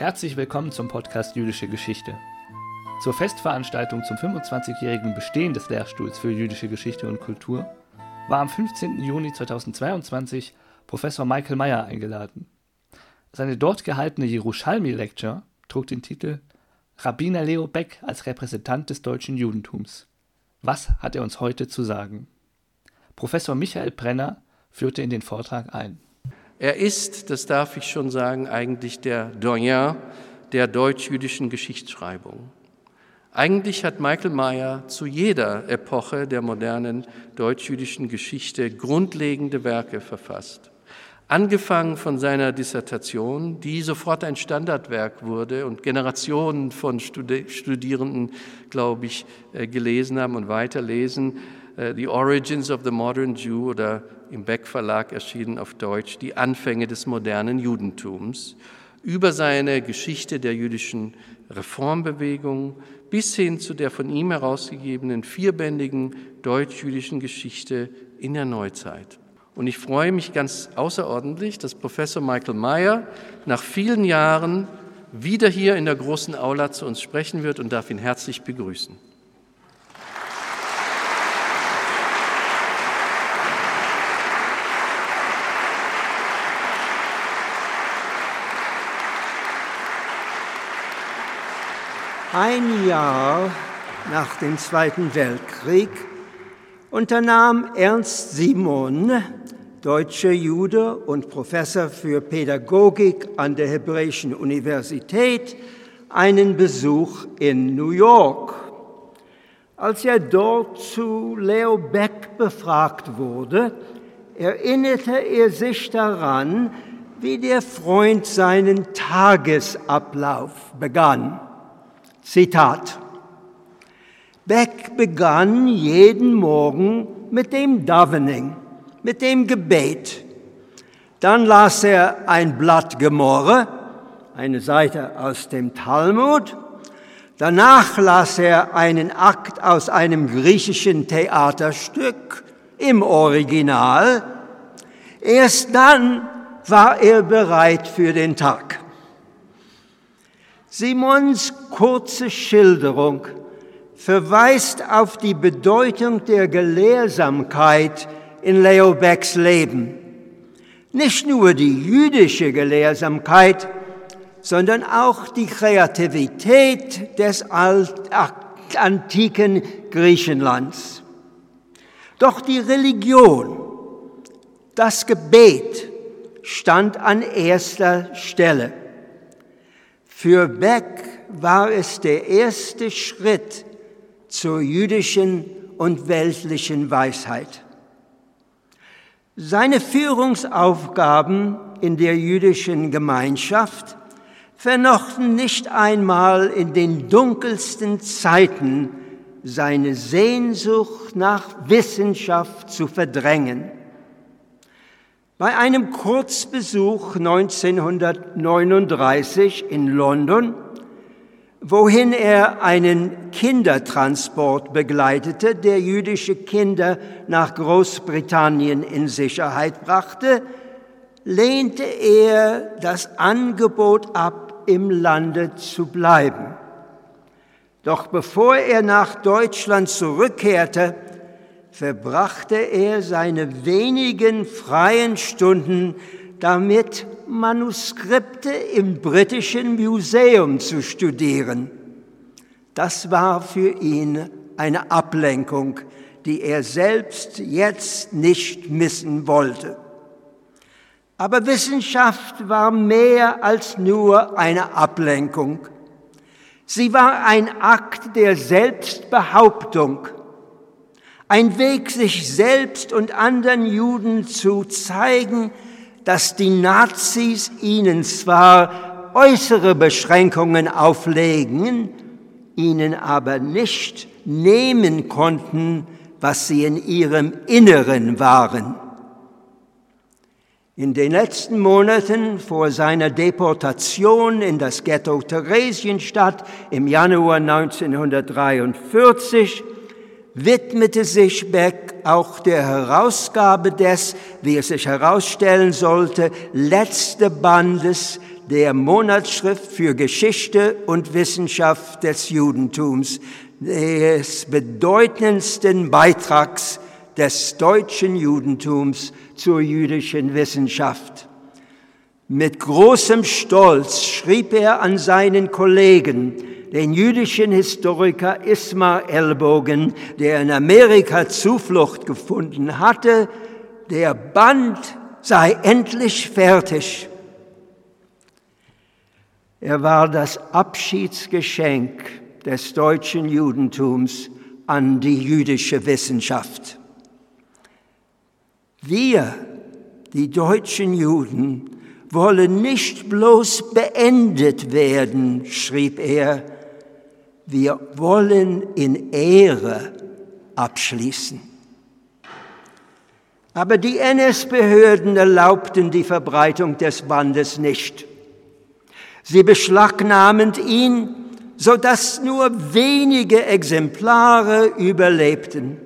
Herzlich willkommen zum Podcast Jüdische Geschichte. Zur Festveranstaltung zum 25-jährigen Bestehen des Lehrstuhls für jüdische Geschichte und Kultur war am 15. Juni 2022 Professor Michael Meyer eingeladen. Seine dort gehaltene Jerusalmi Lecture trug den Titel Rabbiner Leo Beck als Repräsentant des deutschen Judentums. Was hat er uns heute zu sagen? Professor Michael Brenner führte in den Vortrag ein. Er ist, das darf ich schon sagen, eigentlich der Doyen der deutsch-jüdischen Geschichtsschreibung. Eigentlich hat Michael Mayer zu jeder Epoche der modernen deutsch-jüdischen Geschichte grundlegende Werke verfasst. Angefangen von seiner Dissertation, die sofort ein Standardwerk wurde und Generationen von Studierenden, glaube ich, äh, gelesen haben und weiterlesen, äh, The Origins of the Modern Jew oder im Beck Verlag erschienen auf Deutsch, Die Anfänge des modernen Judentums, über seine Geschichte der jüdischen Reformbewegung bis hin zu der von ihm herausgegebenen vierbändigen deutsch-jüdischen Geschichte in der Neuzeit. Und ich freue mich ganz außerordentlich, dass Professor Michael Meyer nach vielen Jahren wieder hier in der großen Aula zu uns sprechen wird und darf ihn herzlich begrüßen. Ein Jahr nach dem Zweiten Weltkrieg unternahm Ernst Simon, deutscher Jude und Professor für Pädagogik an der Hebräischen Universität, einen Besuch in New York. Als er dort zu Leo Beck befragt wurde, erinnerte er sich daran, wie der Freund seinen Tagesablauf begann. Zitat. Beck begann jeden Morgen mit dem Davening, mit dem Gebet. Dann las er ein Blatt Gemorre, eine Seite aus dem Talmud. Danach las er einen Akt aus einem griechischen Theaterstück im Original. Erst dann war er bereit für den Tag. Simons kurze Schilderung verweist auf die Bedeutung der Gelehrsamkeit in Leo Becks Leben. Nicht nur die jüdische Gelehrsamkeit, sondern auch die Kreativität des antiken Griechenlands. Doch die Religion, das Gebet stand an erster Stelle. Für Beck war es der erste Schritt zur jüdischen und weltlichen Weisheit. Seine Führungsaufgaben in der jüdischen Gemeinschaft vermochten nicht einmal in den dunkelsten Zeiten seine Sehnsucht nach Wissenschaft zu verdrängen. Bei einem Kurzbesuch 1939 in London, wohin er einen Kindertransport begleitete, der jüdische Kinder nach Großbritannien in Sicherheit brachte, lehnte er das Angebot ab, im Lande zu bleiben. Doch bevor er nach Deutschland zurückkehrte, verbrachte er seine wenigen freien Stunden damit, Manuskripte im Britischen Museum zu studieren. Das war für ihn eine Ablenkung, die er selbst jetzt nicht missen wollte. Aber Wissenschaft war mehr als nur eine Ablenkung. Sie war ein Akt der Selbstbehauptung ein Weg, sich selbst und anderen Juden zu zeigen, dass die Nazis ihnen zwar äußere Beschränkungen auflegen, ihnen aber nicht nehmen konnten, was sie in ihrem Inneren waren. In den letzten Monaten vor seiner Deportation in das Ghetto Theresienstadt im Januar 1943 widmete sich Beck auch der Herausgabe des, wie es sich herausstellen sollte, letzte Bandes der Monatsschrift für Geschichte und Wissenschaft des Judentums, des bedeutendsten Beitrags des deutschen Judentums zur jüdischen Wissenschaft. Mit großem Stolz schrieb er an seinen Kollegen, den jüdischen Historiker Ismar Ellbogen, der in Amerika Zuflucht gefunden hatte, der Band sei endlich fertig. Er war das Abschiedsgeschenk des deutschen Judentums an die jüdische Wissenschaft. Wir, die deutschen Juden, wollen nicht bloß beendet werden, schrieb er, wir wollen in Ehre abschließen. Aber die NS-Behörden erlaubten die Verbreitung des Bandes nicht. Sie beschlagnahmend ihn, sodass nur wenige Exemplare überlebten.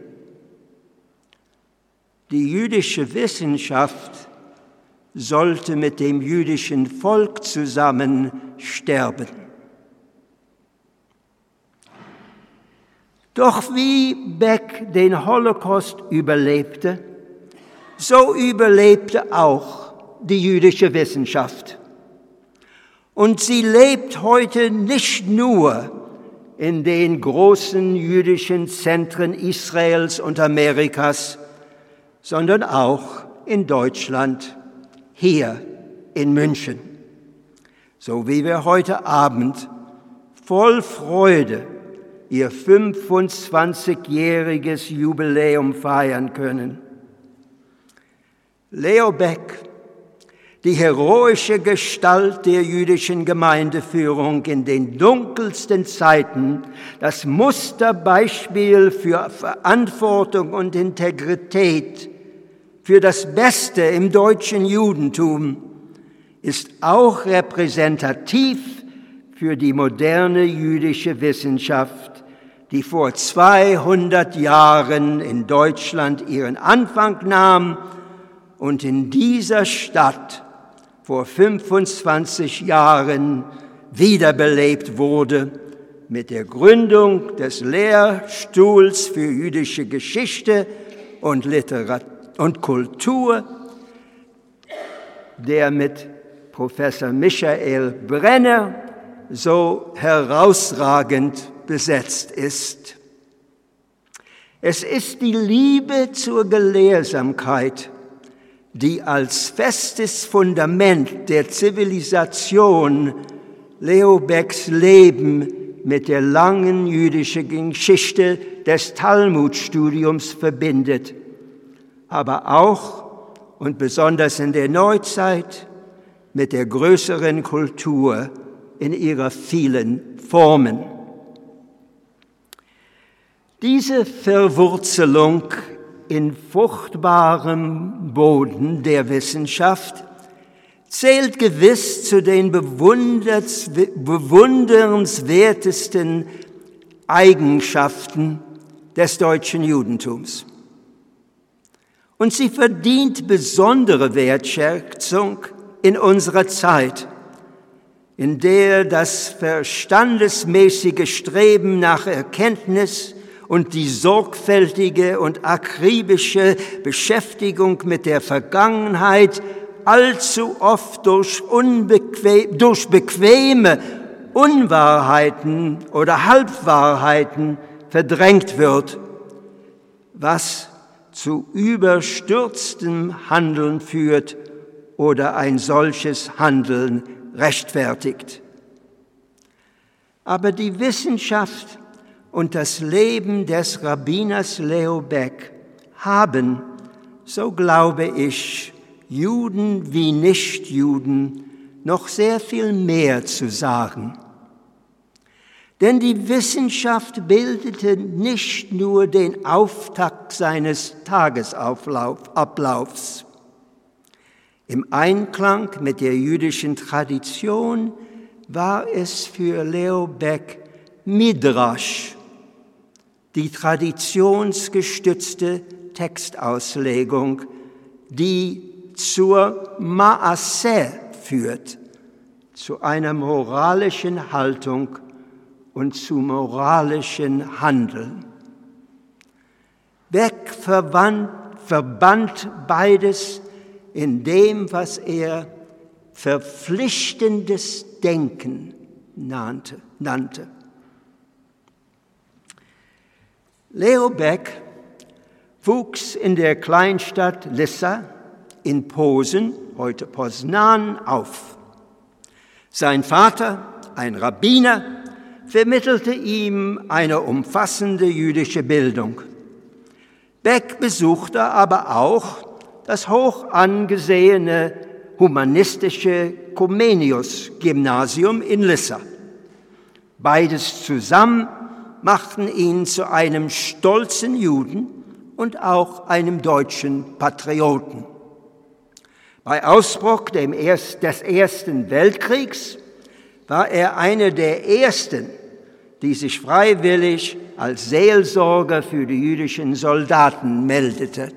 Die jüdische Wissenschaft sollte mit dem jüdischen Volk zusammen sterben. Doch wie Beck den Holocaust überlebte, so überlebte auch die jüdische Wissenschaft. Und sie lebt heute nicht nur in den großen jüdischen Zentren Israels und Amerikas, sondern auch in Deutschland, hier in München. So wie wir heute Abend voll Freude ihr 25-jähriges Jubiläum feiern können. Leo Beck, die heroische Gestalt der jüdischen Gemeindeführung in den dunkelsten Zeiten, das Musterbeispiel für Verantwortung und Integrität, für das Beste im deutschen Judentum, ist auch repräsentativ für die moderne jüdische Wissenschaft die vor 200 Jahren in Deutschland ihren Anfang nahm und in dieser Stadt vor 25 Jahren wiederbelebt wurde mit der Gründung des Lehrstuhls für jüdische Geschichte und Literatur und Kultur, der mit Professor Michael Brenner so herausragend besetzt ist. Es ist die Liebe zur Gelehrsamkeit, die als festes Fundament der Zivilisation Leo Becks Leben mit der langen jüdischen Geschichte des Talmudstudiums verbindet, aber auch und besonders in der Neuzeit mit der größeren Kultur in ihrer vielen Formen. Diese Verwurzelung in fruchtbarem Boden der Wissenschaft zählt gewiss zu den bewundernswertesten Eigenschaften des deutschen Judentums. Und sie verdient besondere Wertschätzung in unserer Zeit, in der das verstandesmäßige Streben nach Erkenntnis und die sorgfältige und akribische Beschäftigung mit der Vergangenheit allzu oft durch, unbequem, durch bequeme Unwahrheiten oder Halbwahrheiten verdrängt wird, was zu überstürztem Handeln führt oder ein solches Handeln rechtfertigt. Aber die Wissenschaft und das Leben des Rabbiners Leo Beck haben, so glaube ich, Juden wie Nichtjuden noch sehr viel mehr zu sagen. Denn die Wissenschaft bildete nicht nur den Auftakt seines Tagesablaufs. Im Einklang mit der jüdischen Tradition war es für Leo Beck Midrash, die traditionsgestützte Textauslegung, die zur Maaseh führt, zu einer moralischen Haltung und zu moralischen Handeln. Beck verband, verband beides in dem, was er verpflichtendes Denken nannte. nannte. Leo Beck wuchs in der Kleinstadt Lissa in Posen, heute Poznan, auf. Sein Vater, ein Rabbiner, vermittelte ihm eine umfassende jüdische Bildung. Beck besuchte aber auch das hoch angesehene humanistische Comenius-Gymnasium in Lissa. Beides zusammen machten ihn zu einem stolzen Juden und auch einem deutschen Patrioten. Bei Ausbruch des Ersten Weltkriegs war er einer der Ersten, die sich freiwillig als Seelsorger für die jüdischen Soldaten meldete.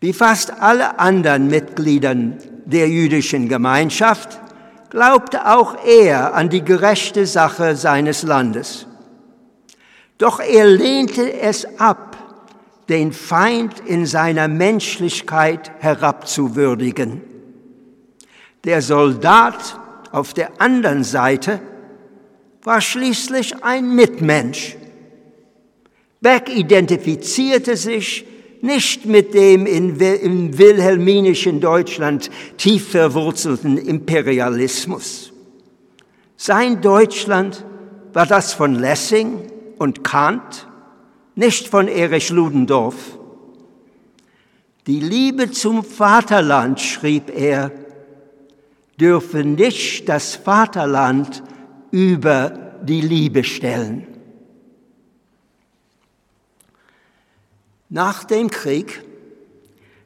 Wie fast alle anderen Mitgliedern der jüdischen Gemeinschaft glaubte auch er an die gerechte Sache seines Landes. Doch er lehnte es ab, den Feind in seiner Menschlichkeit herabzuwürdigen. Der Soldat auf der anderen Seite war schließlich ein Mitmensch. Beck identifizierte sich nicht mit dem im wilhelminischen Deutschland tief verwurzelten Imperialismus. Sein Deutschland war das von Lessing und Kant, nicht von Erich Ludendorff. Die Liebe zum Vaterland, schrieb er, dürfe nicht das Vaterland über die Liebe stellen. Nach dem Krieg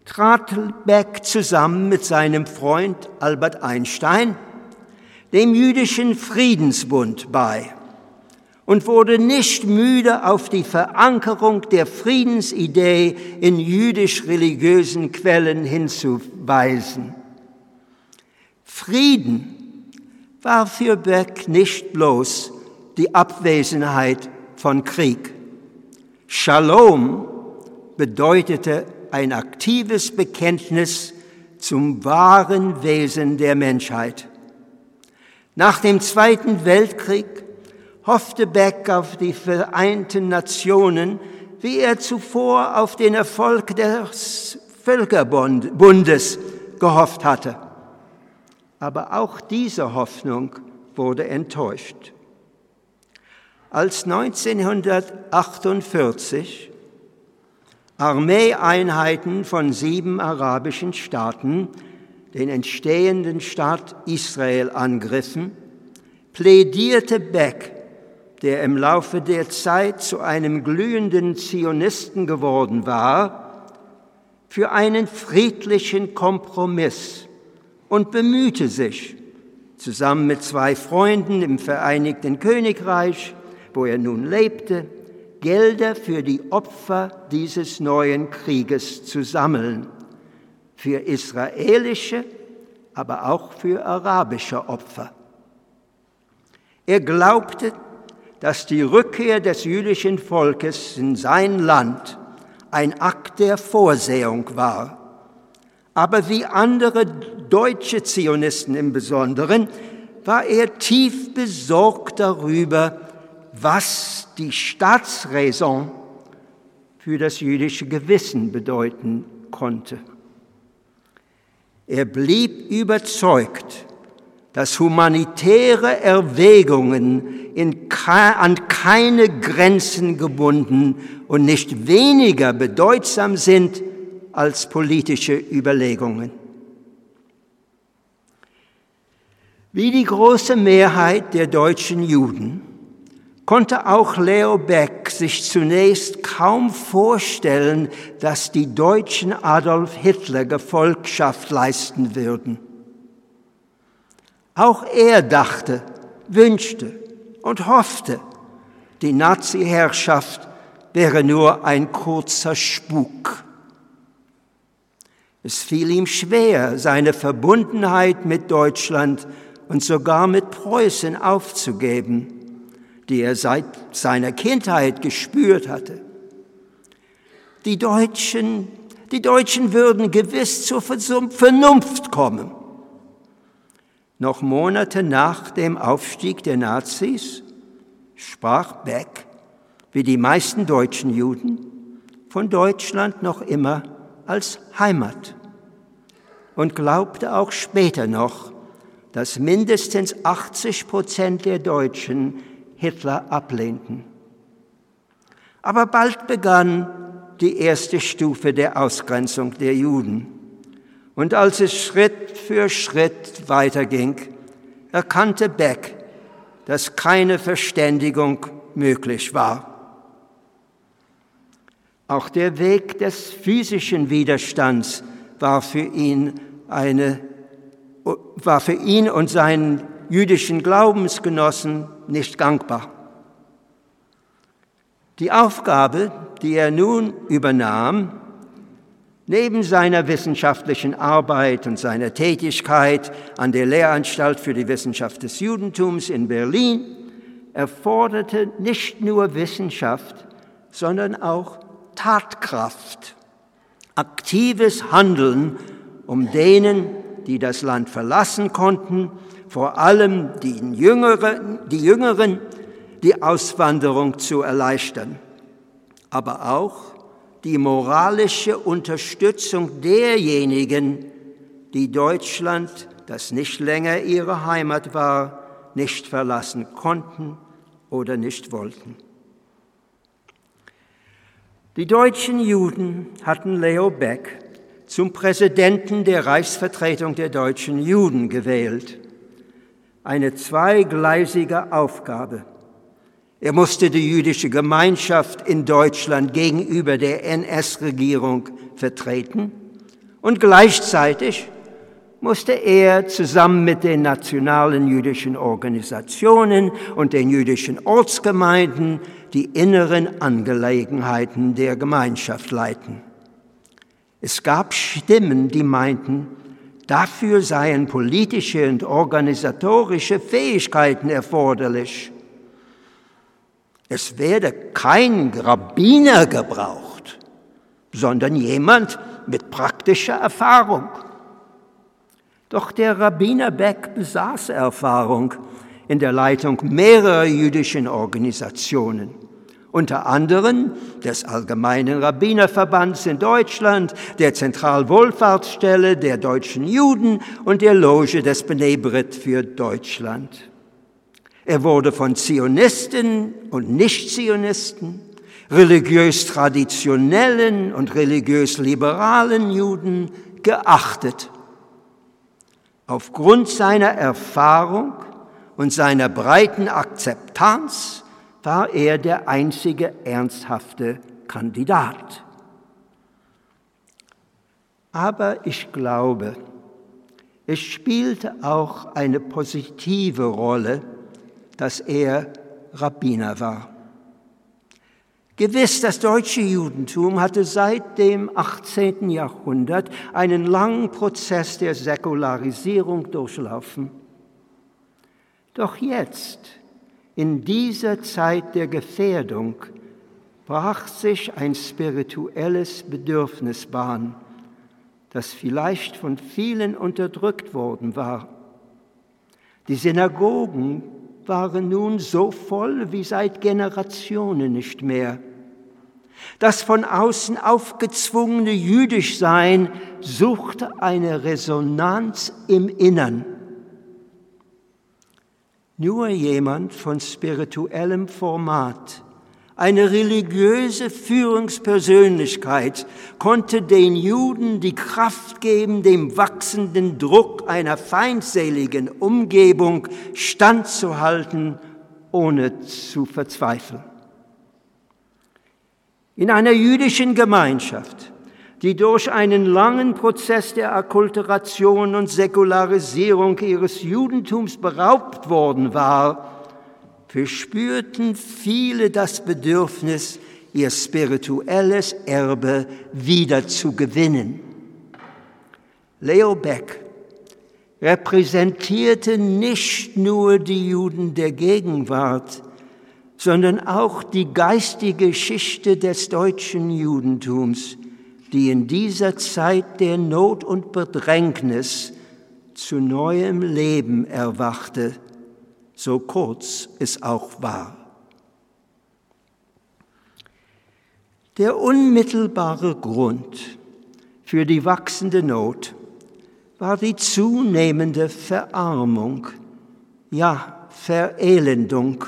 trat Beck zusammen mit seinem Freund Albert Einstein dem jüdischen Friedensbund bei und wurde nicht müde, auf die Verankerung der Friedensidee in jüdisch-religiösen Quellen hinzuweisen. Frieden war für Beck nicht bloß die Abwesenheit von Krieg. Shalom bedeutete ein aktives Bekenntnis zum wahren Wesen der Menschheit. Nach dem Zweiten Weltkrieg hoffte Beck auf die Vereinten Nationen, wie er zuvor auf den Erfolg des Völkerbundes gehofft hatte. Aber auch diese Hoffnung wurde enttäuscht. Als 1948 Armeeeinheiten von sieben arabischen Staaten den entstehenden Staat Israel angriffen, plädierte Beck, der im Laufe der Zeit zu einem glühenden Zionisten geworden war, für einen friedlichen Kompromiss und bemühte sich, zusammen mit zwei Freunden im Vereinigten Königreich, wo er nun lebte, Gelder für die Opfer dieses neuen Krieges zu sammeln, für israelische, aber auch für arabische Opfer. Er glaubte, dass die Rückkehr des jüdischen Volkes in sein Land ein Akt der Vorsehung war. Aber wie andere deutsche Zionisten im Besonderen war er tief besorgt darüber, was die Staatsräson für das jüdische Gewissen bedeuten konnte. Er blieb überzeugt, dass humanitäre Erwägungen an keine Grenzen gebunden und nicht weniger bedeutsam sind als politische Überlegungen. Wie die große Mehrheit der deutschen Juden konnte auch Leo Beck sich zunächst kaum vorstellen, dass die Deutschen Adolf Hitler Gefolgschaft leisten würden. Auch er dachte, wünschte und hoffte, die Nazi-Herrschaft wäre nur ein kurzer Spuk. Es fiel ihm schwer, seine Verbundenheit mit Deutschland und sogar mit Preußen aufzugeben, die er seit seiner Kindheit gespürt hatte. Die Deutschen, die Deutschen würden gewiss zur Vernunft kommen. Noch Monate nach dem Aufstieg der Nazis sprach Beck, wie die meisten deutschen Juden, von Deutschland noch immer als Heimat und glaubte auch später noch, dass mindestens 80 Prozent der Deutschen Hitler ablehnten. Aber bald begann die erste Stufe der Ausgrenzung der Juden. Und als es Schritt für Schritt weiterging, erkannte Beck, dass keine Verständigung möglich war. Auch der Weg des physischen Widerstands war für ihn eine, war für ihn und seinen jüdischen Glaubensgenossen nicht gangbar. Die Aufgabe, die er nun übernahm, neben seiner wissenschaftlichen Arbeit und seiner Tätigkeit an der Lehranstalt für die Wissenschaft des Judentums in Berlin, erforderte nicht nur Wissenschaft, sondern auch Tatkraft, aktives Handeln, um denen, die das Land verlassen konnten, vor allem die Jüngeren, die, Jüngeren, die Auswanderung zu erleichtern, aber auch die moralische Unterstützung derjenigen, die Deutschland, das nicht länger ihre Heimat war, nicht verlassen konnten oder nicht wollten. Die deutschen Juden hatten Leo Beck zum Präsidenten der Reichsvertretung der deutschen Juden gewählt. Eine zweigleisige Aufgabe. Er musste die jüdische Gemeinschaft in Deutschland gegenüber der NS-Regierung vertreten und gleichzeitig musste er zusammen mit den nationalen jüdischen Organisationen und den jüdischen Ortsgemeinden die inneren Angelegenheiten der Gemeinschaft leiten. Es gab Stimmen, die meinten, dafür seien politische und organisatorische Fähigkeiten erforderlich. Es werde kein Rabbiner gebraucht, sondern jemand mit praktischer Erfahrung. Doch der Rabbiner Beck besaß Erfahrung in der Leitung mehrerer jüdischen Organisationen, unter anderem des Allgemeinen Rabbinerverbands in Deutschland, der Zentralwohlfahrtsstelle der deutschen Juden und der Loge des Benebrit für Deutschland. Er wurde von Zionisten und Nicht-Zionisten, religiös traditionellen und religiös liberalen Juden geachtet. Aufgrund seiner Erfahrung und seiner breiten Akzeptanz war er der einzige ernsthafte Kandidat. Aber ich glaube, es spielte auch eine positive Rolle, dass er Rabbiner war. Gewiss, das deutsche Judentum hatte seit dem 18. Jahrhundert einen langen Prozess der Säkularisierung durchlaufen. Doch jetzt, in dieser Zeit der Gefährdung, brach sich ein spirituelles Bedürfnis Bahn, das vielleicht von vielen unterdrückt worden war. Die Synagogen waren nun so voll wie seit Generationen nicht mehr. Das von außen aufgezwungene Jüdischsein suchte eine Resonanz im Innern. Nur jemand von spirituellem Format eine religiöse Führungspersönlichkeit konnte den Juden die Kraft geben, dem wachsenden Druck einer feindseligen Umgebung standzuhalten, ohne zu verzweifeln. In einer jüdischen Gemeinschaft, die durch einen langen Prozess der Akkulturation und Säkularisierung ihres Judentums beraubt worden war, verspürten viele das Bedürfnis, ihr spirituelles Erbe wieder zu gewinnen. Leo Beck, repräsentierte nicht nur die Juden der Gegenwart, sondern auch die geistige Geschichte des deutschen Judentums, die in dieser Zeit der Not und Bedrängnis zu neuem Leben erwachte, so kurz es auch war. Der unmittelbare Grund für die wachsende Not war die zunehmende Verarmung, ja Verelendung.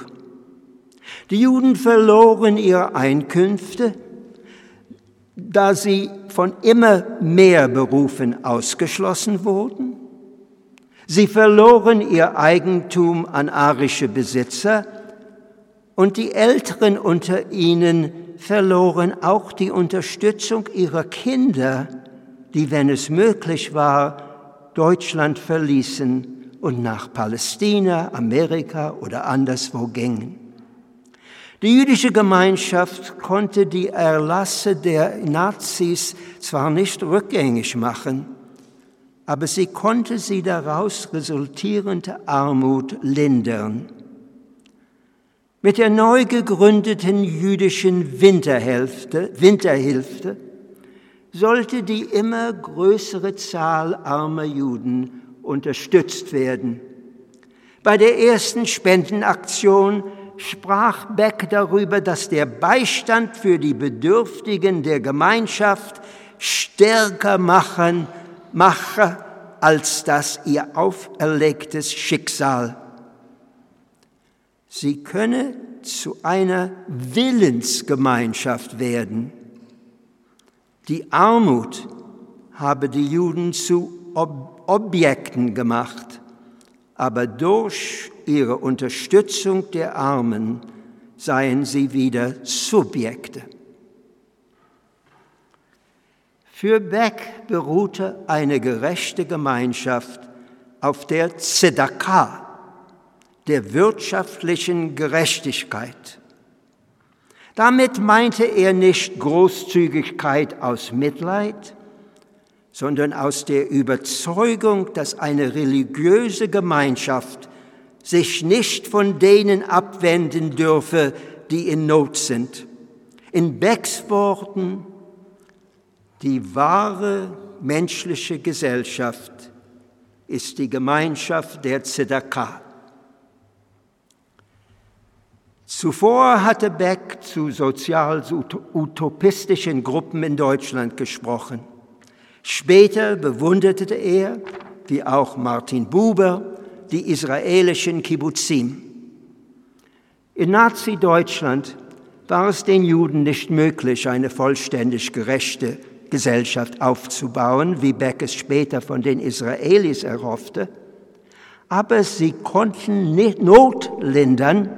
Die Juden verloren ihre Einkünfte, da sie von immer mehr Berufen ausgeschlossen wurden. Sie verloren ihr Eigentum an arische Besitzer und die Älteren unter ihnen verloren auch die Unterstützung ihrer Kinder, die, wenn es möglich war, Deutschland verließen und nach Palästina, Amerika oder anderswo gingen. Die jüdische Gemeinschaft konnte die Erlasse der Nazis zwar nicht rückgängig machen, aber sie konnte sie daraus resultierende Armut lindern. Mit der neu gegründeten jüdischen Winterhilfe, Winterhilfe sollte die immer größere Zahl armer Juden unterstützt werden. Bei der ersten Spendenaktion sprach Beck darüber, dass der Beistand für die Bedürftigen der Gemeinschaft stärker machen, mache als das ihr auferlegtes Schicksal Sie könne zu einer Willensgemeinschaft werden. Die Armut habe die Juden zu Ob Objekten gemacht, aber durch ihre Unterstützung der Armen seien sie wieder Subjekte. Für Beck beruhte eine gerechte Gemeinschaft auf der Zedakah, der wirtschaftlichen Gerechtigkeit. Damit meinte er nicht Großzügigkeit aus Mitleid, sondern aus der Überzeugung, dass eine religiöse Gemeinschaft sich nicht von denen abwenden dürfe, die in Not sind. In Becks Worten, die wahre menschliche Gesellschaft ist die Gemeinschaft der Tzedakah. Zuvor hatte Beck zu sozial-utopistischen Gruppen in Deutschland gesprochen. Später bewunderte er, wie auch Martin Buber, die israelischen Kibbutzim. In Nazi-Deutschland war es den Juden nicht möglich, eine vollständig gerechte Gesellschaft aufzubauen, wie Beck es später von den Israelis erhoffte, aber sie konnten Not lindern,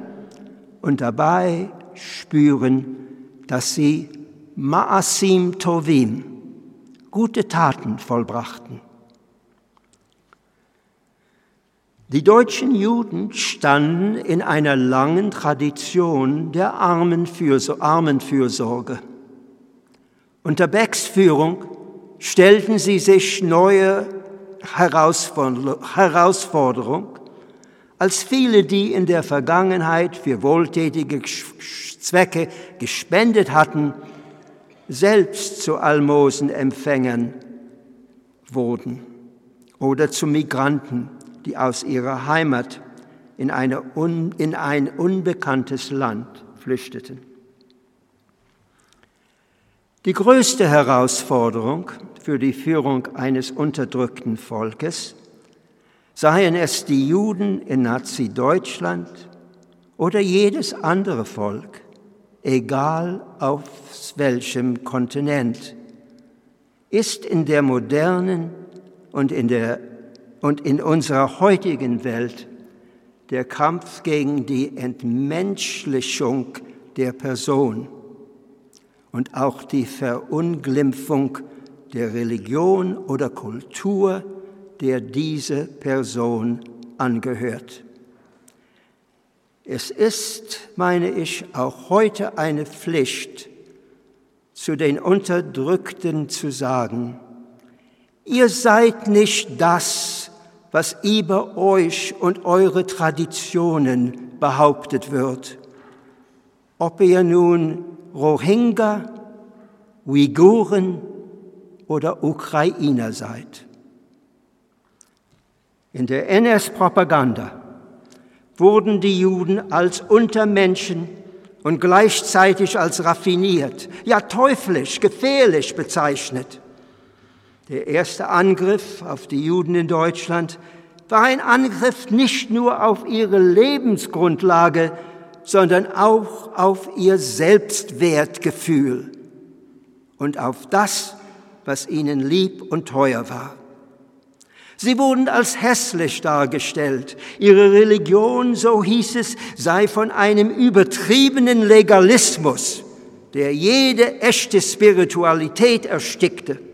und dabei spüren, dass sie Ma'asim Tovim, gute Taten vollbrachten. Die deutschen Juden standen in einer langen Tradition der Armenfürsorge. Unter Becks Führung stellten sie sich neue Herausforderungen als viele, die in der Vergangenheit für wohltätige Zwecke gespendet hatten, selbst zu Almosenempfängern wurden oder zu Migranten, die aus ihrer Heimat in, un, in ein unbekanntes Land flüchteten. Die größte Herausforderung für die Führung eines unterdrückten Volkes seien es die Juden in Nazi-Deutschland oder jedes andere Volk, egal auf welchem Kontinent, ist in der modernen und in, der, und in unserer heutigen Welt der Kampf gegen die Entmenschlichung der Person und auch die Verunglimpfung der Religion oder Kultur der diese Person angehört. Es ist, meine ich, auch heute eine Pflicht, zu den Unterdrückten zu sagen, Ihr seid nicht das, was über euch und eure Traditionen behauptet wird. Ob ihr nun Rohingya, Uiguren oder Ukrainer seid. In der NS-Propaganda wurden die Juden als Untermenschen und gleichzeitig als raffiniert, ja teuflisch, gefährlich bezeichnet. Der erste Angriff auf die Juden in Deutschland war ein Angriff nicht nur auf ihre Lebensgrundlage, sondern auch auf ihr Selbstwertgefühl und auf das, was ihnen lieb und teuer war. Sie wurden als hässlich dargestellt. Ihre Religion, so hieß es, sei von einem übertriebenen Legalismus, der jede echte Spiritualität erstickte.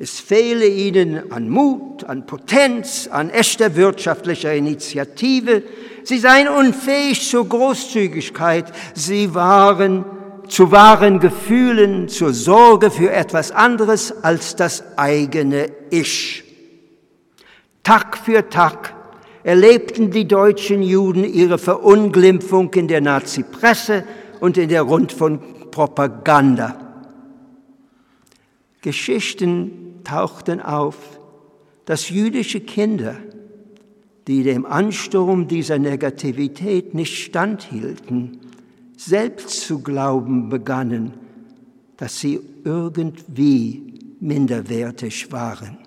Es fehle ihnen an Mut, an Potenz, an echter wirtschaftlicher Initiative. Sie seien unfähig zur Großzügigkeit. Sie waren zu wahren Gefühlen, zur Sorge für etwas anderes als das eigene Ich. Tag für Tag erlebten die deutschen Juden ihre Verunglimpfung in der Nazi-Presse und in der Rundfunkpropaganda. Geschichten tauchten auf, dass jüdische Kinder, die dem Ansturm dieser Negativität nicht standhielten, selbst zu glauben begannen, dass sie irgendwie minderwertig waren.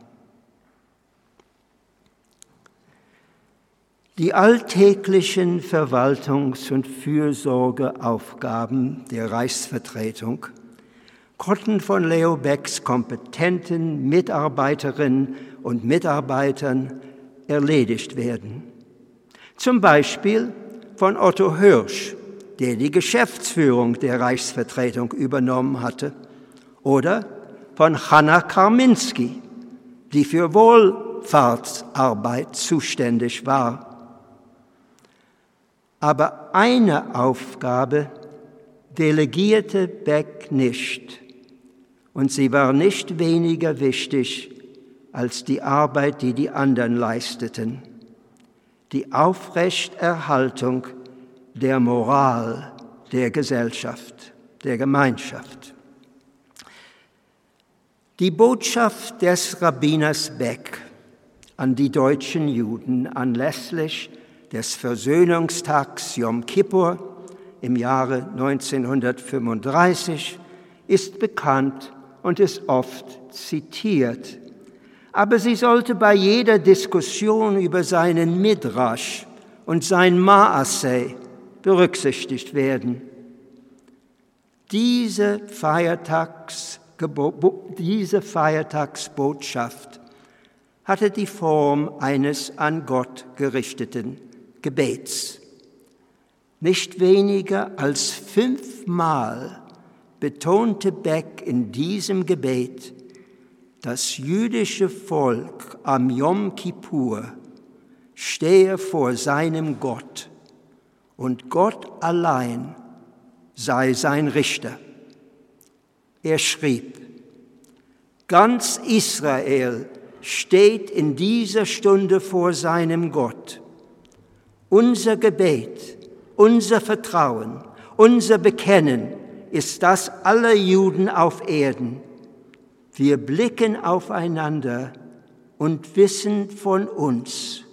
Die alltäglichen Verwaltungs- und Fürsorgeaufgaben der Reichsvertretung konnten von Leo Becks kompetenten Mitarbeiterinnen und Mitarbeitern erledigt werden. Zum Beispiel von Otto Hirsch, der die Geschäftsführung der Reichsvertretung übernommen hatte, oder von Hanna Karminski, die für Wohlfahrtsarbeit zuständig war. Aber eine Aufgabe delegierte Beck nicht, und sie war nicht weniger wichtig als die Arbeit, die die anderen leisteten, die Aufrechterhaltung der Moral der Gesellschaft, der Gemeinschaft. Die Botschaft des Rabbiners Beck an die deutschen Juden anlässlich des Versöhnungstags Yom Kippur im Jahre 1935 ist bekannt und ist oft zitiert. Aber sie sollte bei jeder Diskussion über seinen Midrash und sein Maaseh berücksichtigt werden. Diese, Feiertags, diese Feiertagsbotschaft hatte die Form eines an Gott gerichteten Gebets. Nicht weniger als fünfmal betonte Beck in diesem Gebet, das jüdische Volk am Yom Kippur stehe vor seinem Gott und Gott allein sei sein Richter. Er schrieb, ganz Israel steht in dieser Stunde vor seinem Gott. Unser Gebet, unser Vertrauen, unser Bekennen ist das aller Juden auf Erden. Wir blicken aufeinander und wissen von uns,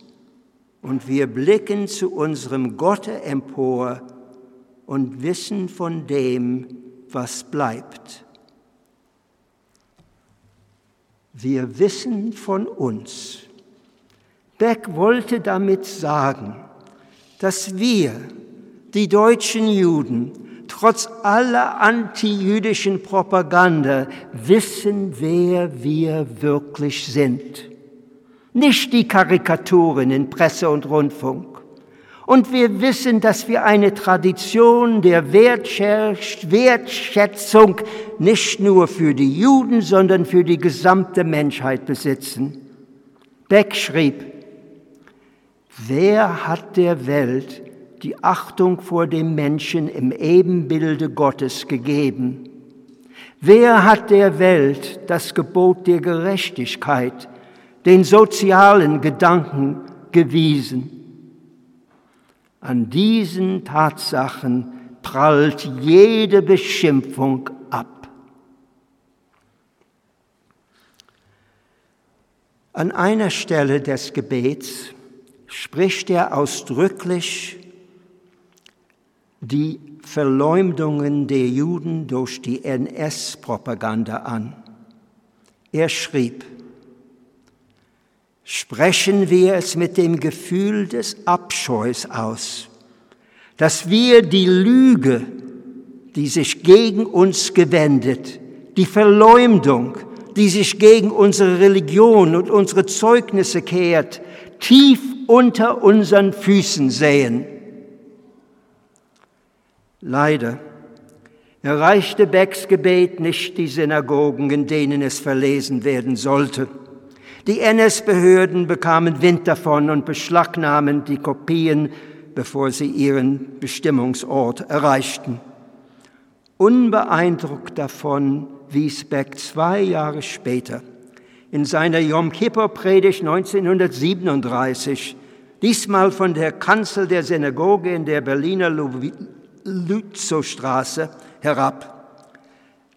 und wir blicken zu unserem Gott empor und wissen von dem, was bleibt. Wir wissen von uns. Beck wollte damit sagen, dass wir, die deutschen Juden, trotz aller antijüdischen Propaganda wissen, wer wir wirklich sind nicht die Karikaturen in Presse und Rundfunk. Und wir wissen, dass wir eine Tradition der Wertschätzung nicht nur für die Juden, sondern für die gesamte Menschheit besitzen. Beck schrieb, wer hat der Welt die Achtung vor dem Menschen im Ebenbilde Gottes gegeben? Wer hat der Welt das Gebot der Gerechtigkeit, den sozialen Gedanken gewiesen? An diesen Tatsachen prallt jede Beschimpfung ab. An einer Stelle des Gebets spricht er ausdrücklich die Verleumdungen der Juden durch die NS-Propaganda an. Er schrieb, sprechen wir es mit dem Gefühl des Abscheus aus, dass wir die Lüge, die sich gegen uns gewendet, die Verleumdung, die sich gegen unsere Religion und unsere Zeugnisse kehrt, tief unter unseren Füßen sehen. Leider erreichte Becks Gebet nicht die Synagogen, in denen es verlesen werden sollte. Die NS-Behörden bekamen Wind davon und beschlagnahmen die Kopien, bevor sie ihren Bestimmungsort erreichten. Unbeeindruckt davon wies Beck zwei Jahre später in seiner Yom Kippur-Predigt 1937, diesmal von der Kanzel der Synagoge in der Berliner Lützowstraße herab,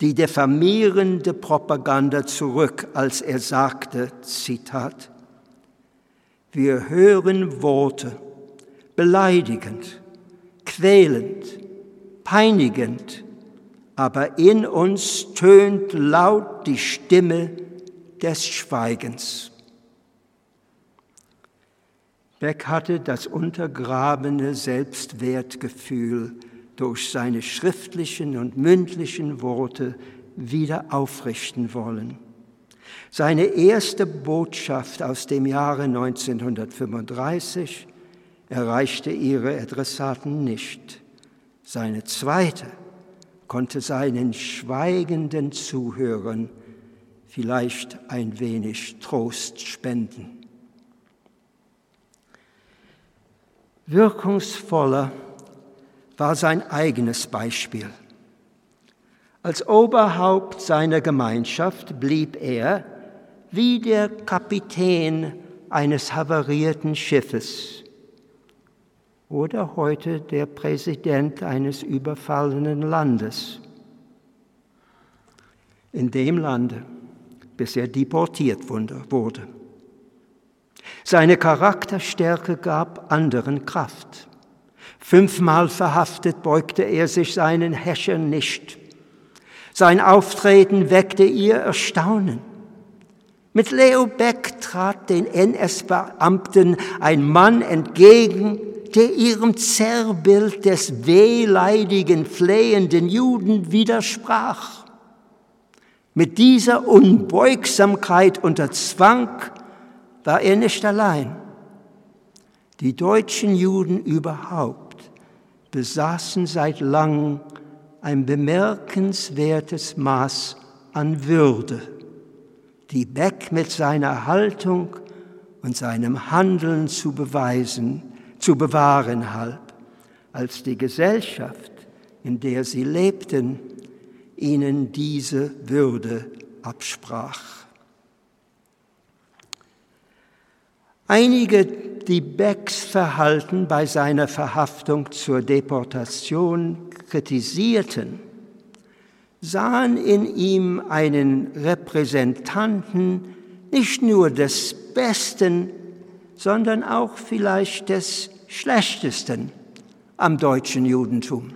die diffamierende Propaganda zurück, als er sagte, Zitat, wir hören Worte, beleidigend, quälend, peinigend, aber in uns tönt laut die Stimme des Schweigens. Beck hatte das untergrabene Selbstwertgefühl durch seine schriftlichen und mündlichen Worte wieder aufrichten wollen. Seine erste Botschaft aus dem Jahre 1935 erreichte ihre Adressaten nicht. Seine zweite konnte seinen schweigenden Zuhörern vielleicht ein wenig Trost spenden. Wirkungsvoller war sein eigenes Beispiel. Als Oberhaupt seiner Gemeinschaft blieb er wie der Kapitän eines havarierten Schiffes oder heute der Präsident eines überfallenen Landes. In dem Lande, bis er deportiert wurde. Seine Charakterstärke gab anderen Kraft. Fünfmal verhaftet beugte er sich seinen Häschern nicht. Sein Auftreten weckte ihr Erstaunen. Mit Leo Beck trat den NS-Beamten ein Mann entgegen, der ihrem Zerrbild des wehleidigen, flehenden Juden widersprach. Mit dieser Unbeugsamkeit unter Zwang war er nicht allein. Die deutschen Juden überhaupt besaßen seit langem ein bemerkenswertes Maß an Würde, die Beck mit seiner Haltung und seinem Handeln zu beweisen zu bewahren halb, als die Gesellschaft, in der sie lebten, ihnen diese Würde absprach. Einige, die Becks Verhalten bei seiner Verhaftung zur Deportation kritisierten, sahen in ihm einen Repräsentanten nicht nur des Besten, sondern auch vielleicht des Schlechtesten am deutschen Judentum.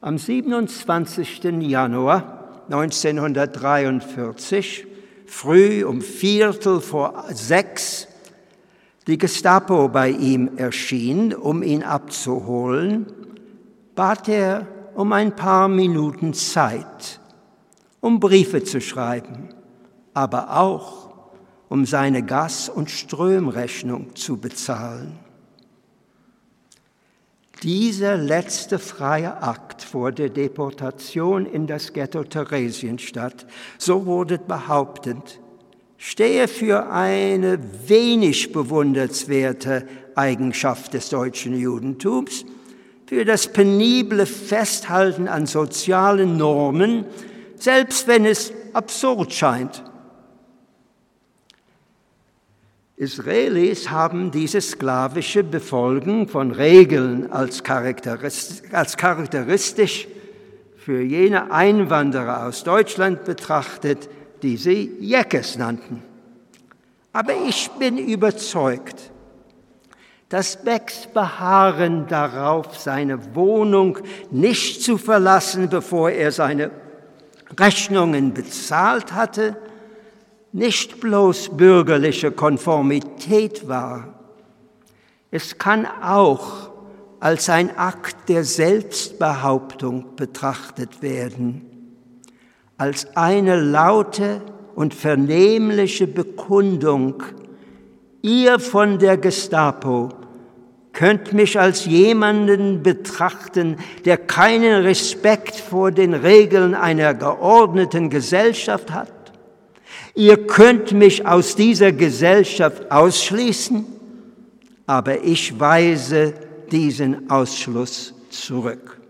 Am 27. Januar 1943, früh um Viertel vor sechs, die Gestapo bei ihm erschien, um ihn abzuholen, bat er um ein paar Minuten Zeit, um Briefe zu schreiben, aber auch um seine Gas- und Stromrechnung zu bezahlen. Dieser letzte freie Akt vor der Deportation in das Ghetto Theresienstadt, so wurde behauptet, stehe für eine wenig bewundernswerte Eigenschaft des deutschen Judentums, für das penible Festhalten an sozialen Normen, selbst wenn es absurd scheint. Israelis haben dieses sklavische Befolgen von Regeln als charakteristisch für jene Einwanderer aus Deutschland betrachtet, die sie Jekes nannten. Aber ich bin überzeugt, dass Becks Beharren darauf, seine Wohnung nicht zu verlassen, bevor er seine Rechnungen bezahlt hatte, nicht bloß bürgerliche Konformität war. Es kann auch als ein Akt der Selbstbehauptung betrachtet werden, als eine laute und vernehmliche Bekundung, ihr von der Gestapo könnt mich als jemanden betrachten, der keinen Respekt vor den Regeln einer geordneten Gesellschaft hat. Ihr könnt mich aus dieser Gesellschaft ausschließen, aber ich weise diesen Ausschluss zurück.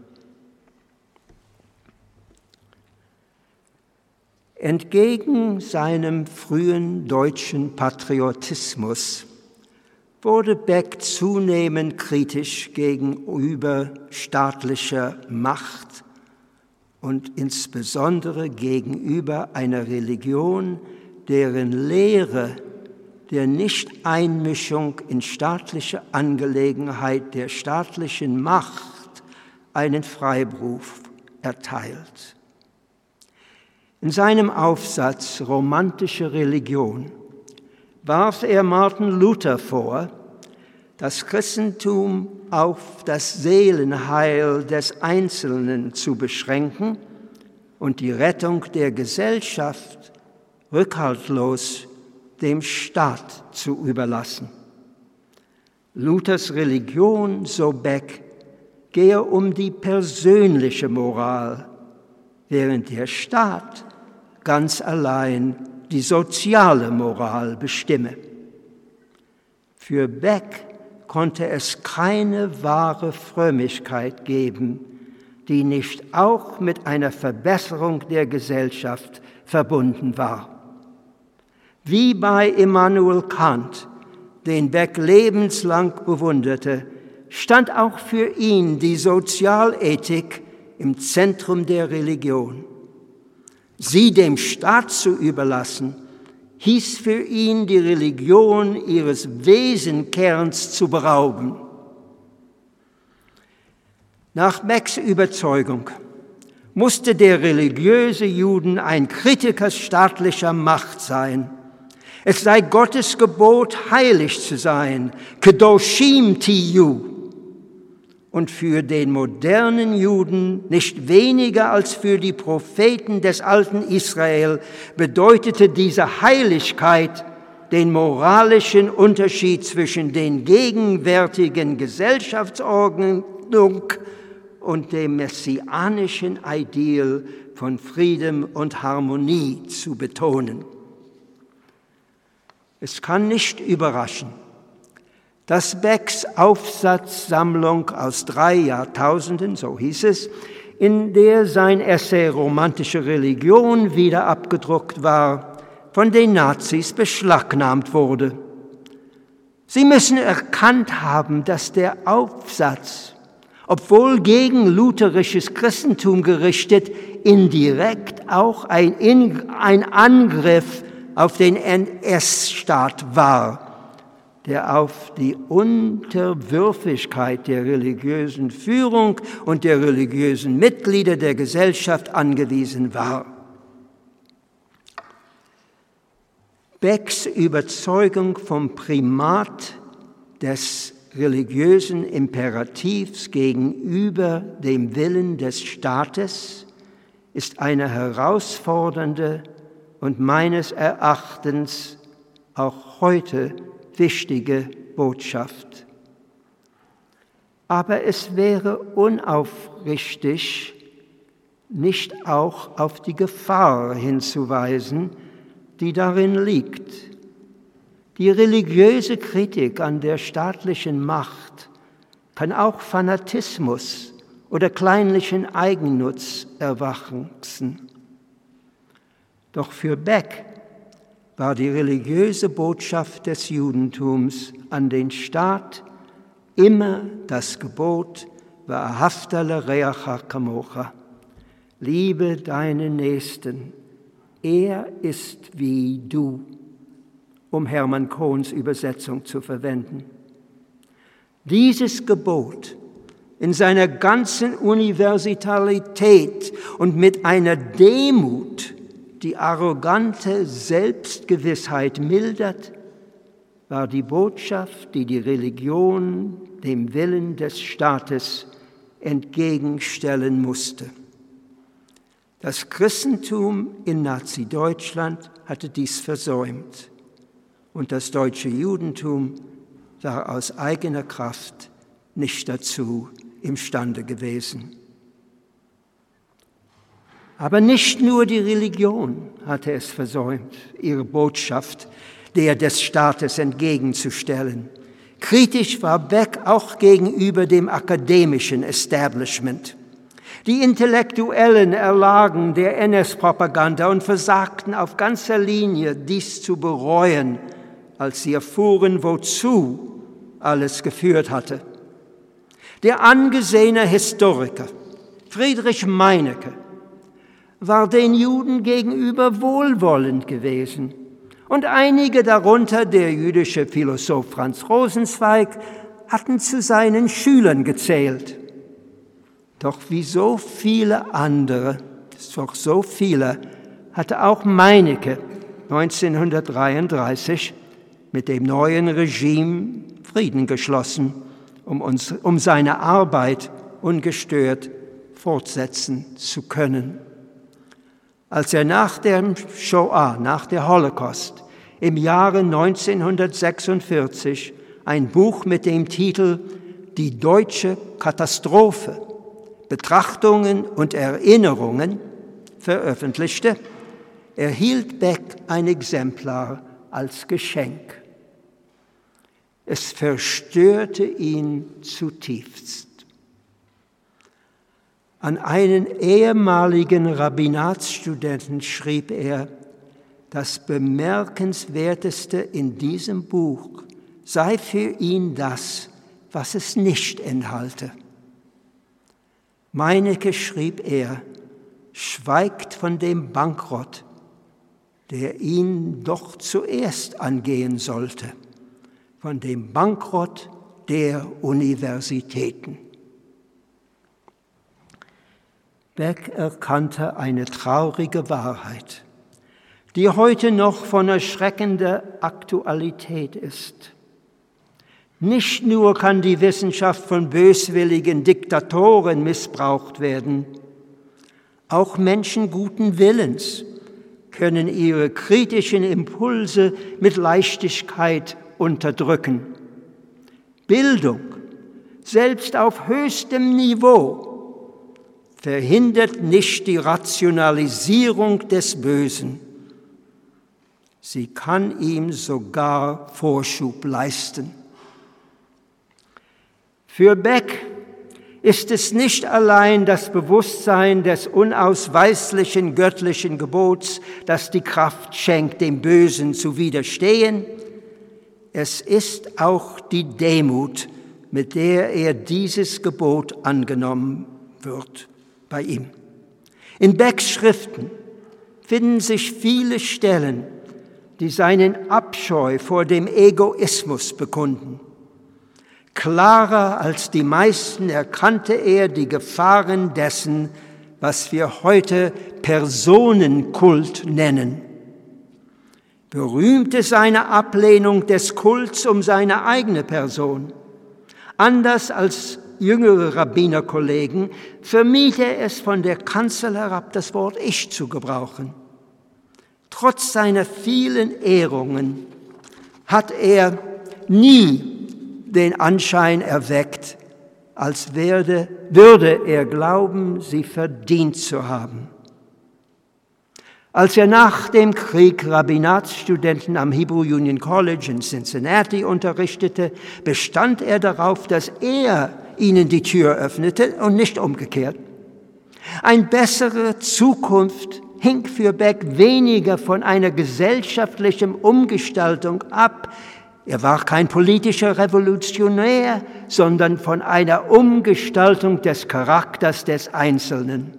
Entgegen seinem frühen deutschen Patriotismus wurde Beck zunehmend kritisch gegenüber staatlicher Macht und insbesondere gegenüber einer Religion, deren Lehre der Nichteinmischung in staatliche Angelegenheit der staatlichen Macht einen Freiberuf erteilt. In seinem Aufsatz Romantische Religion warf er Martin Luther vor, das Christentum auf das Seelenheil des Einzelnen zu beschränken und die Rettung der Gesellschaft rückhaltlos dem Staat zu überlassen. Luthers Religion, so Beck, gehe um die persönliche Moral, während der Staat ganz allein die soziale Moral bestimme. Für Beck konnte es keine wahre Frömmigkeit geben, die nicht auch mit einer Verbesserung der Gesellschaft verbunden war. Wie bei Immanuel Kant, den Beck lebenslang bewunderte, stand auch für ihn die Sozialethik im Zentrum der Religion. Sie dem Staat zu überlassen, hieß für ihn, die Religion ihres Wesenkerns zu berauben. Nach Becks Überzeugung musste der religiöse Juden ein Kritiker staatlicher Macht sein. Es sei Gottes Gebot, heilig zu sein, kedoshim tiyu, und für den modernen Juden nicht weniger als für die Propheten des alten Israel bedeutete diese Heiligkeit den moralischen Unterschied zwischen den gegenwärtigen Gesellschaftsordnung und dem messianischen Ideal von Frieden und Harmonie zu betonen. Es kann nicht überraschen, dass Becks Aufsatzsammlung aus drei Jahrtausenden, so hieß es, in der sein Essay Romantische Religion wieder abgedruckt war, von den Nazis beschlagnahmt wurde. Sie müssen erkannt haben, dass der Aufsatz, obwohl gegen lutherisches Christentum gerichtet, indirekt auch ein, ein Angriff auf den NS-Staat war der auf die Unterwürfigkeit der religiösen Führung und der religiösen Mitglieder der Gesellschaft angewiesen war. Becks Überzeugung vom Primat des religiösen Imperativs gegenüber dem Willen des Staates ist eine herausfordernde und meines Erachtens auch heute wichtige Botschaft. Aber es wäre unaufrichtig, nicht auch auf die Gefahr hinzuweisen, die darin liegt. Die religiöse Kritik an der staatlichen Macht kann auch Fanatismus oder kleinlichen Eigennutz erwachsen. Doch für Beck war die religiöse Botschaft des Judentums an den Staat immer das Gebot Wahaftale Reacha Kamocha. Liebe deinen Nächsten, er ist wie du, um Hermann Kohns Übersetzung zu verwenden. Dieses Gebot in seiner ganzen Universalität und mit einer Demut, die arrogante Selbstgewissheit mildert, war die Botschaft, die die Religion dem Willen des Staates entgegenstellen musste. Das Christentum in Nazi-Deutschland hatte dies versäumt und das deutsche Judentum war aus eigener Kraft nicht dazu imstande gewesen. Aber nicht nur die Religion hatte es versäumt, ihre Botschaft der des Staates entgegenzustellen. Kritisch war Beck auch gegenüber dem akademischen Establishment. Die Intellektuellen erlagen der NS-Propaganda und versagten auf ganzer Linie, dies zu bereuen, als sie erfuhren, wozu alles geführt hatte. Der angesehene Historiker Friedrich Meinecke war den Juden gegenüber wohlwollend gewesen und einige darunter, der jüdische Philosoph Franz Rosenzweig, hatten zu seinen Schülern gezählt. Doch wie so viele andere, doch so viele, hatte auch Meinecke 1933 mit dem neuen Regime Frieden geschlossen, um, uns, um seine Arbeit ungestört fortsetzen zu können als er nach der Shoah, nach der Holocaust, im Jahre 1946 ein Buch mit dem Titel Die deutsche Katastrophe, Betrachtungen und Erinnerungen veröffentlichte, erhielt Beck ein Exemplar als Geschenk. Es verstörte ihn zutiefst. An einen ehemaligen Rabbinatsstudenten schrieb er, das Bemerkenswerteste in diesem Buch sei für ihn das, was es nicht enthalte. Meinecke schrieb er, schweigt von dem Bankrott, der ihn doch zuerst angehen sollte, von dem Bankrott der Universitäten. Beck erkannte eine traurige Wahrheit, die heute noch von erschreckender Aktualität ist. Nicht nur kann die Wissenschaft von böswilligen Diktatoren missbraucht werden, auch Menschen guten Willens können ihre kritischen Impulse mit Leichtigkeit unterdrücken. Bildung, selbst auf höchstem Niveau, verhindert nicht die Rationalisierung des Bösen. Sie kann ihm sogar Vorschub leisten. Für Beck ist es nicht allein das Bewusstsein des unausweislichen göttlichen Gebots, das die Kraft schenkt, dem Bösen zu widerstehen. Es ist auch die Demut, mit der er dieses Gebot angenommen wird bei ihm. In Becks Schriften finden sich viele Stellen, die seinen Abscheu vor dem Egoismus bekunden. Klarer als die meisten erkannte er die Gefahren dessen, was wir heute Personenkult nennen. Berühmte seine Ablehnung des Kults um seine eigene Person. Anders als jüngere Rabbinerkollegen vermied er es von der Kanzel herab, das Wort Ich zu gebrauchen. Trotz seiner vielen Ehrungen hat er nie den Anschein erweckt, als werde, würde er glauben, sie verdient zu haben. Als er nach dem Krieg Rabbinatsstudenten am Hebrew Union College in Cincinnati unterrichtete, bestand er darauf, dass er ihnen die Tür öffnete und nicht umgekehrt. Eine bessere Zukunft hing für Beck weniger von einer gesellschaftlichen Umgestaltung ab. Er war kein politischer Revolutionär, sondern von einer Umgestaltung des Charakters des Einzelnen.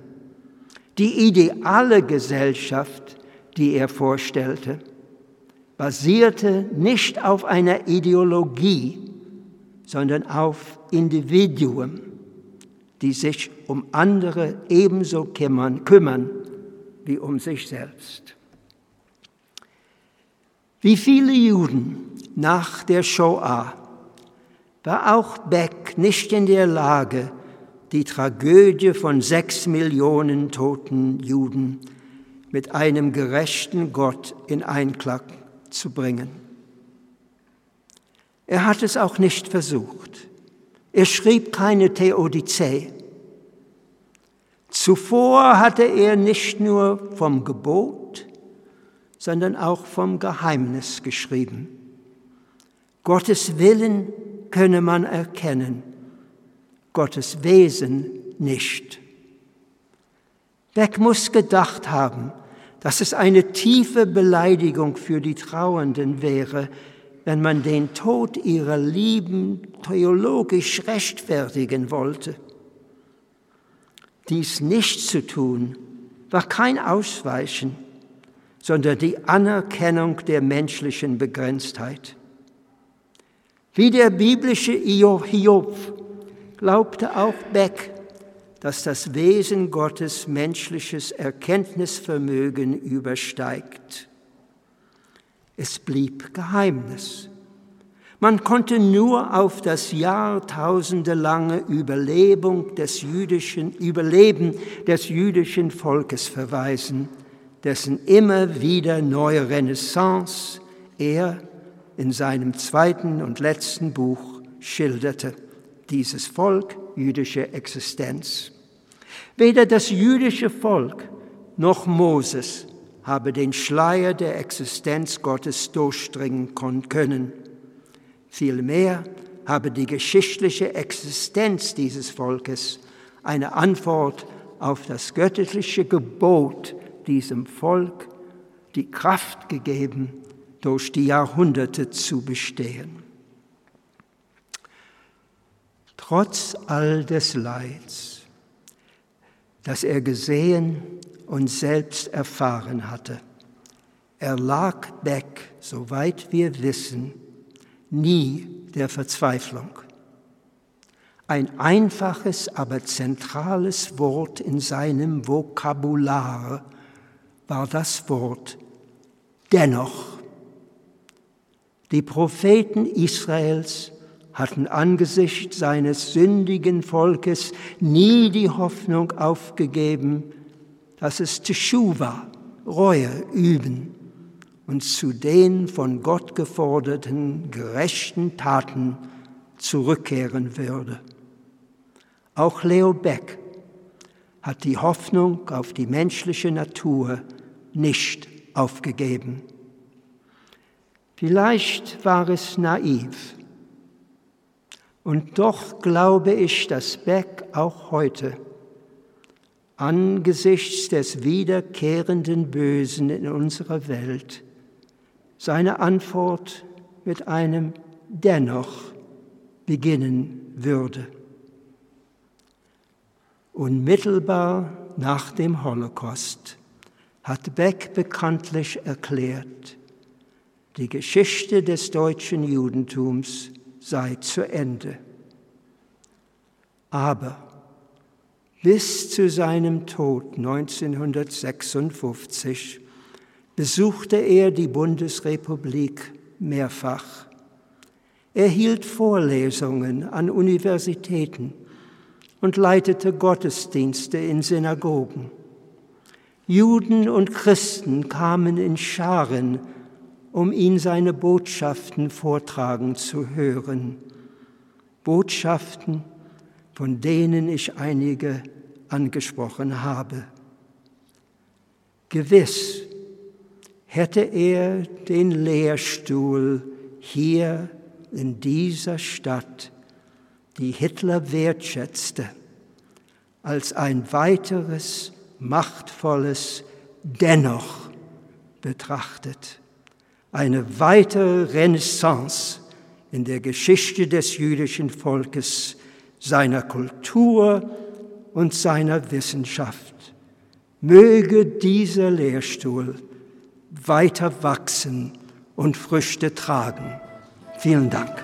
Die ideale Gesellschaft, die er vorstellte, basierte nicht auf einer Ideologie, sondern auf Individuen, die sich um andere ebenso kümmern, kümmern wie um sich selbst. Wie viele Juden nach der Shoah war auch Beck nicht in der Lage, die Tragödie von sechs Millionen toten Juden mit einem gerechten Gott in Einklang zu bringen. Er hat es auch nicht versucht. Er schrieb keine Theodizee. Zuvor hatte er nicht nur vom Gebot, sondern auch vom Geheimnis geschrieben. Gottes Willen könne man erkennen Gottes Wesen nicht. Beck muss gedacht haben, dass es eine tiefe Beleidigung für die Trauernden wäre, wenn man den Tod ihrer Lieben theologisch rechtfertigen wollte. Dies nicht zu tun, war kein Ausweichen, sondern die Anerkennung der menschlichen Begrenztheit. Wie der biblische Hiob glaubte auch Beck, dass das Wesen Gottes menschliches Erkenntnisvermögen übersteigt. Es blieb Geheimnis. Man konnte nur auf das jahrtausendelange Überlebung des jüdischen, Überleben des jüdischen Volkes verweisen, dessen immer wieder neue Renaissance er in seinem zweiten und letzten Buch schilderte dieses Volk jüdische Existenz. Weder das jüdische Volk noch Moses habe den Schleier der Existenz Gottes durchdringen können. Vielmehr habe die geschichtliche Existenz dieses Volkes eine Antwort auf das göttliche Gebot diesem Volk die Kraft gegeben, durch die Jahrhunderte zu bestehen. Trotz all des Leids, das er gesehen und selbst erfahren hatte, erlag Beck, soweit wir wissen, nie der Verzweiflung. Ein einfaches, aber zentrales Wort in seinem Vokabular war das Wort dennoch. Die Propheten Israels hatten angesichts seines sündigen Volkes nie die Hoffnung aufgegeben, dass es Teshuva, Reue üben und zu den von Gott geforderten gerechten Taten zurückkehren würde. Auch Leo Beck hat die Hoffnung auf die menschliche Natur nicht aufgegeben. Vielleicht war es naiv, und doch glaube ich, dass Beck auch heute angesichts des wiederkehrenden Bösen in unserer Welt seine Antwort mit einem dennoch beginnen würde. Unmittelbar nach dem Holocaust hat Beck bekanntlich erklärt, die Geschichte des deutschen Judentums sei zu Ende. Aber bis zu seinem Tod 1956 besuchte er die Bundesrepublik mehrfach. Er hielt Vorlesungen an Universitäten und leitete Gottesdienste in Synagogen. Juden und Christen kamen in Scharen um ihn seine Botschaften vortragen zu hören. Botschaften, von denen ich einige angesprochen habe. Gewiss hätte er den Lehrstuhl hier in dieser Stadt, die Hitler wertschätzte, als ein weiteres machtvolles Dennoch betrachtet. Eine weitere Renaissance in der Geschichte des jüdischen Volkes, seiner Kultur und seiner Wissenschaft. Möge dieser Lehrstuhl weiter wachsen und Früchte tragen. Vielen Dank.